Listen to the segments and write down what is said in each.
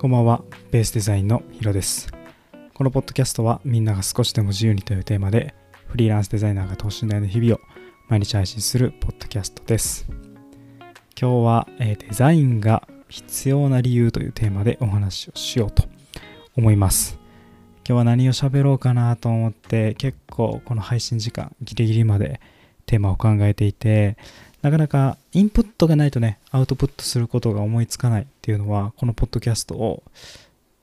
こんばんは、ベースデザインのヒロです。このポッドキャストはみんなが少しでも自由にというテーマでフリーランスデザイナーが等身大の日々を毎日配信するポッドキャストです。今日は、えデザインが必要な理由というテーマでお話をしようと思います。今日は何を喋ろうかなと思って結構この配信時間ギリギリまでテーマを考えていてなかなかインプットがないとねアウトプットすることが思いつかないっていうのはこのポッドキャストを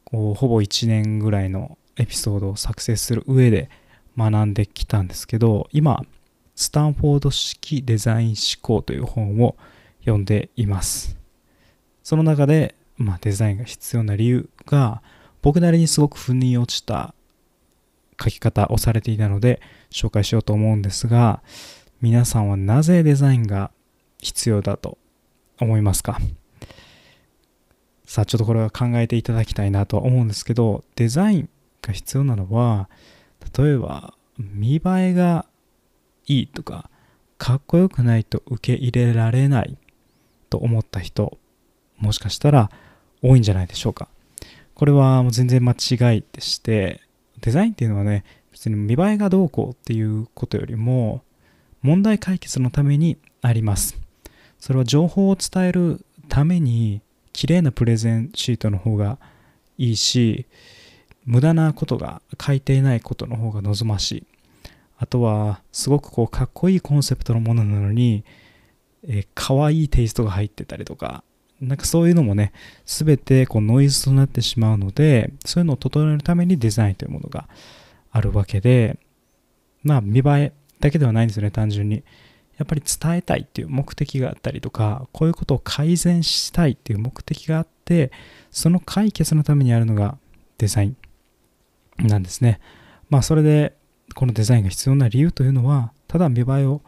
こうほぼ1年ぐらいのエピソードを作成する上で学んできたんですけど今スタンフォード式デザイン思考という本を読んでいます。その中で、まあ、デザインが必要な理由が僕なりにすごく腑に落ちた書き方をされていたので紹介しようと思うんですが皆さんはなぜデザインが必要だと思いますか？さあちょっとこれは考えていただきたいなとは思うんですけどデザインが必要なのは例えば見栄えがいいとかかっこよくないと受け入れられないと思った人もしかしたら多いんじゃないでしょうか。これはもう全然間違いでしてデザインっていうのはね別に見栄えがどうこうっていうことよりも問題解決のためにあります。それは情報を伝えるために綺麗なプレゼンシートの方がいいし無駄なことが書いていないことの方が望ましい。あとはすごくこうかっこいいコンセプトのものなのに、えー、可愛いテイストが入ってたりとかなんかそういうのもね全てこうノイズとなってしまうのでそういうのを整えるためにデザインというものがあるわけでまあ見栄えだけではないんですよね単純に。やっぱり伝えたいっていう目的があったりとかこういうことを改善したいっていう目的があってその解決のためにあるのがデザインなんですね。まあそれでこのデザインが必要な理由というのはただ見栄えを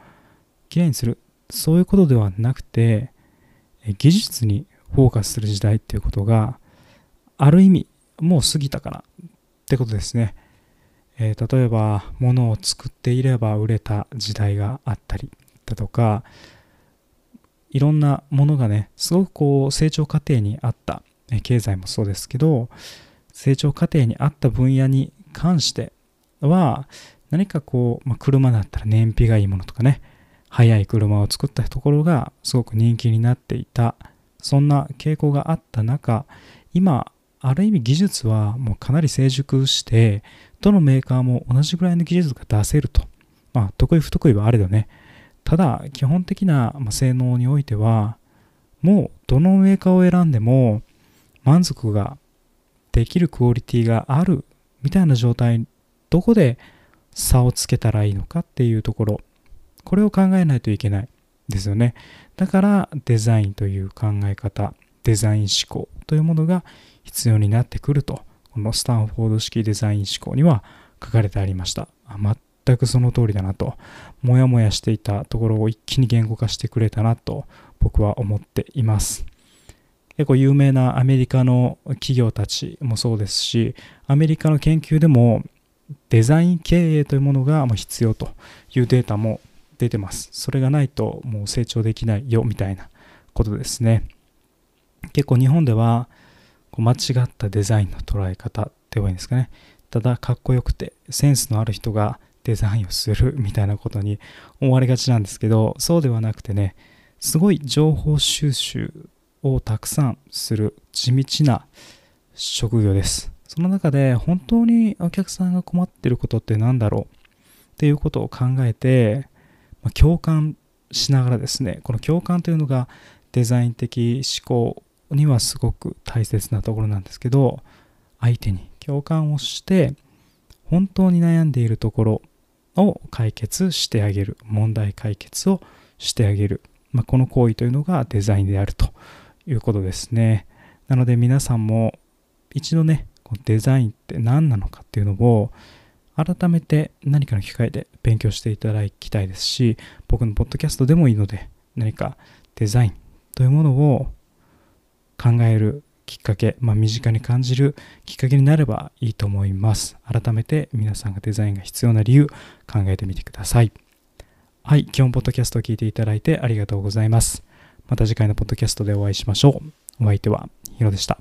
きれいにする。そういうことではなくて技術にフォーカスする時代っていうことがある意味もう過ぎたからってことですね、えー、例えば物を作っていれば売れた時代があったりだとかいろんなものがねすごくこう成長過程にあった。経済もそうですけど成長過程にあった分野に関しては何かこう、まあ、車だったら燃費がいいものとかね速い車を作ったところがすごく人気になっていた。そんな傾向があった中今ある意味技術はもうかなり成熟してどのメーカーも同じぐらいの技術が出せると。まあ得意不得意はあれどね。ただ基本的な性能においてはもうどのメーカーを選んでも満足ができるクオリティがあるみたいな状態どこで差をつけたらいいのかっていうところ。これを考えないといけないですよね。だからデザインという考え方。デザイン思考というものが必要になってくると。このスタンフォード式デザイン思考には書かれてありました。全くその通りだなと。もやもやしていたところを一気に言語化してくれたなと僕は思っています。結構有名なアメリカの企業たちもそうですしアメリカの研究でもデザイン経営というものが必要というデータも出てます。それがないともう成長できないよみたいなことですね。結構日本ではこう間違ったデザインの捉え方って言えばいいんですかね。ただかっこよくてセンスのある人がデザインをするみたいなことに思われがちなんですけどそうではなくてねすごい情報収集をたくさんする地道な職業です。その中で本当にお客さんが困ってることって何だろう？っていうことを考えて、ま、共感しながらですねこの共感というのがデザイン的思考にはすごく大切なところなんですけど相手に共感をして本当に悩んでいるところを解決してあげる問題解決をしてあげる、まあ、この行為というのがデザインであるということですね。なので皆さんも一度ねデザインって何なのかっていうのを改めて何かの機会で勉強していただきたいですし僕のポッドキャストでもいいので何かデザインというものを考えるきっかけ、まあ、身近に感じるきっかけになればいいと思います。改めて皆さんがデザインが必要な理由考えてみてください。はい今日もポッドキャストを聞いていただいてありがとうございます。また次回のポッドキャストでお会いしましょう。お相手はヒロでした。